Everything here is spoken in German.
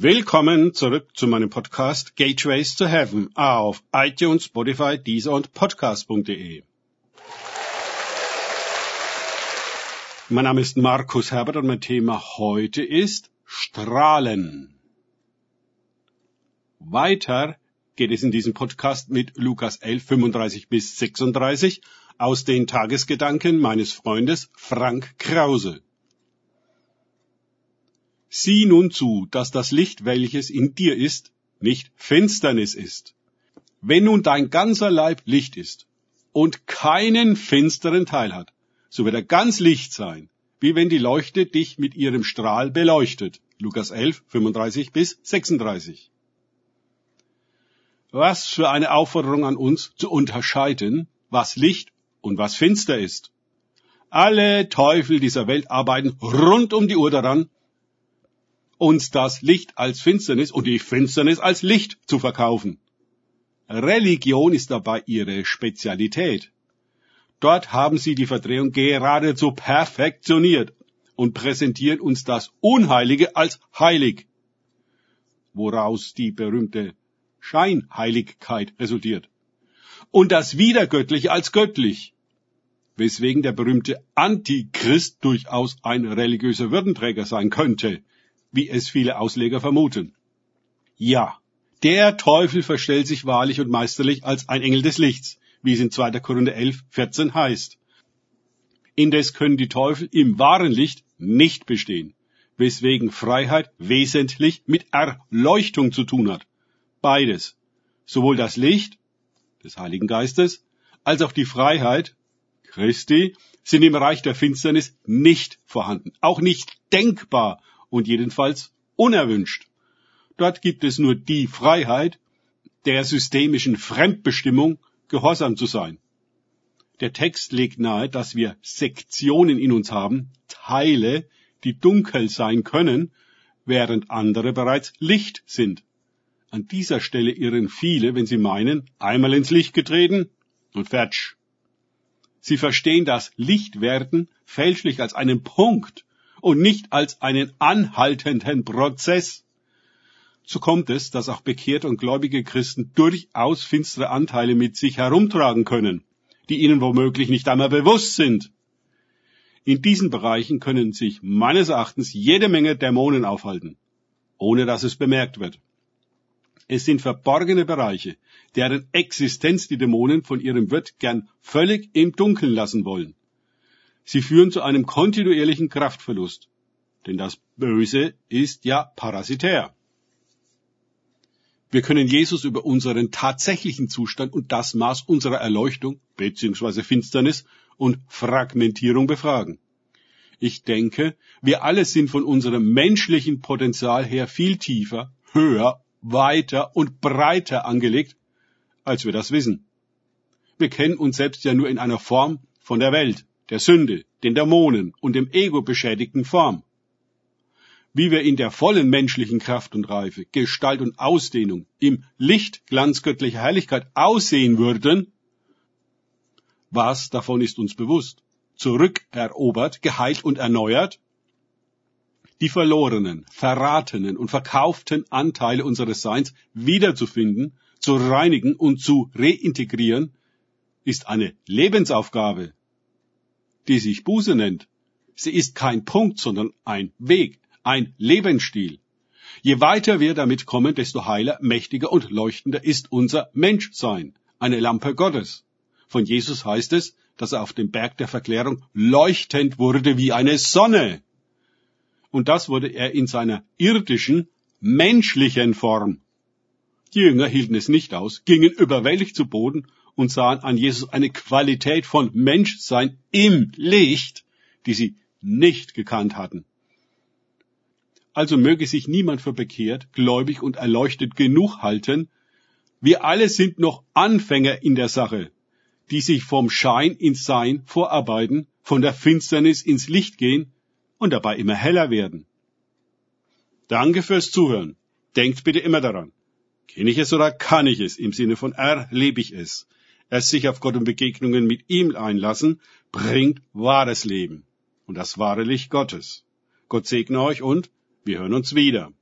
Willkommen zurück zu meinem Podcast Gateways to Heaven auf iTunes, Spotify, Deezer und Podcast.de. Mein Name ist Markus Herbert und mein Thema heute ist Strahlen. Weiter geht es in diesem Podcast mit Lukas 11, 35 bis 36 aus den Tagesgedanken meines Freundes Frank Krause. Sieh nun zu, dass das Licht, welches in dir ist, nicht Finsternis ist. Wenn nun dein ganzer Leib Licht ist und keinen finsteren Teil hat, so wird er ganz Licht sein, wie wenn die Leuchte dich mit ihrem Strahl beleuchtet. Lukas 11, 35 bis 36. Was für eine Aufforderung an uns zu unterscheiden, was Licht und was finster ist. Alle Teufel dieser Welt arbeiten rund um die Uhr daran, uns das Licht als Finsternis und die Finsternis als Licht zu verkaufen. Religion ist dabei ihre Spezialität. Dort haben sie die Verdrehung geradezu perfektioniert und präsentieren uns das Unheilige als heilig, woraus die berühmte Scheinheiligkeit resultiert. Und das Wiedergöttliche als göttlich, weswegen der berühmte Antichrist durchaus ein religiöser Würdenträger sein könnte, wie es viele Ausleger vermuten. Ja, der Teufel verstellt sich wahrlich und meisterlich als ein Engel des Lichts, wie es in 2. Korinther 11, 14 heißt. Indes können die Teufel im wahren Licht nicht bestehen, weswegen Freiheit wesentlich mit Erleuchtung zu tun hat. Beides, sowohl das Licht des Heiligen Geistes als auch die Freiheit Christi sind im Reich der Finsternis nicht vorhanden, auch nicht denkbar und jedenfalls unerwünscht. Dort gibt es nur die Freiheit, der systemischen Fremdbestimmung gehorsam zu sein. Der Text legt nahe, dass wir Sektionen in uns haben, Teile, die dunkel sein können, während andere bereits Licht sind. An dieser Stelle irren viele, wenn sie meinen, einmal ins Licht getreten und fertig. Sie verstehen das Lichtwerden fälschlich als einen Punkt, und nicht als einen anhaltenden Prozess. So kommt es, dass auch bekehrte und gläubige Christen durchaus finstere Anteile mit sich herumtragen können, die ihnen womöglich nicht einmal bewusst sind. In diesen Bereichen können sich meines Erachtens jede Menge Dämonen aufhalten, ohne dass es bemerkt wird. Es sind verborgene Bereiche, deren Existenz die Dämonen von ihrem Wirt gern völlig im Dunkeln lassen wollen. Sie führen zu einem kontinuierlichen Kraftverlust. Denn das Böse ist ja parasitär. Wir können Jesus über unseren tatsächlichen Zustand und das Maß unserer Erleuchtung bzw. Finsternis und Fragmentierung befragen. Ich denke, wir alle sind von unserem menschlichen Potenzial her viel tiefer, höher, weiter und breiter angelegt, als wir das wissen. Wir kennen uns selbst ja nur in einer Form von der Welt der Sünde, den Dämonen und dem Ego beschädigten Form. Wie wir in der vollen menschlichen Kraft und Reife, Gestalt und Ausdehnung im Licht glanzgöttlicher Herrlichkeit aussehen würden, was davon ist uns bewusst? Zurückerobert, geheilt und erneuert? Die verlorenen, verratenen und verkauften Anteile unseres Seins wiederzufinden, zu reinigen und zu reintegrieren, ist eine Lebensaufgabe, die sich Buße nennt. Sie ist kein Punkt, sondern ein Weg, ein Lebensstil. Je weiter wir damit kommen, desto heiler, mächtiger und leuchtender ist unser Menschsein, eine Lampe Gottes. Von Jesus heißt es, dass er auf dem Berg der Verklärung leuchtend wurde wie eine Sonne. Und das wurde er in seiner irdischen, menschlichen Form. Die Jünger hielten es nicht aus, gingen überwältigt zu Boden und sahen an Jesus eine Qualität von Menschsein im Licht, die sie nicht gekannt hatten. Also möge sich niemand für bekehrt, gläubig und erleuchtet genug halten. Wir alle sind noch Anfänger in der Sache, die sich vom Schein ins Sein vorarbeiten, von der Finsternis ins Licht gehen und dabei immer heller werden. Danke fürs Zuhören. Denkt bitte immer daran. Kenne ich es oder kann ich es? Im Sinne von erlebe ich es es sich auf Gott und Begegnungen mit ihm einlassen, bringt wahres Leben und das wahre Licht Gottes. Gott segne euch und wir hören uns wieder.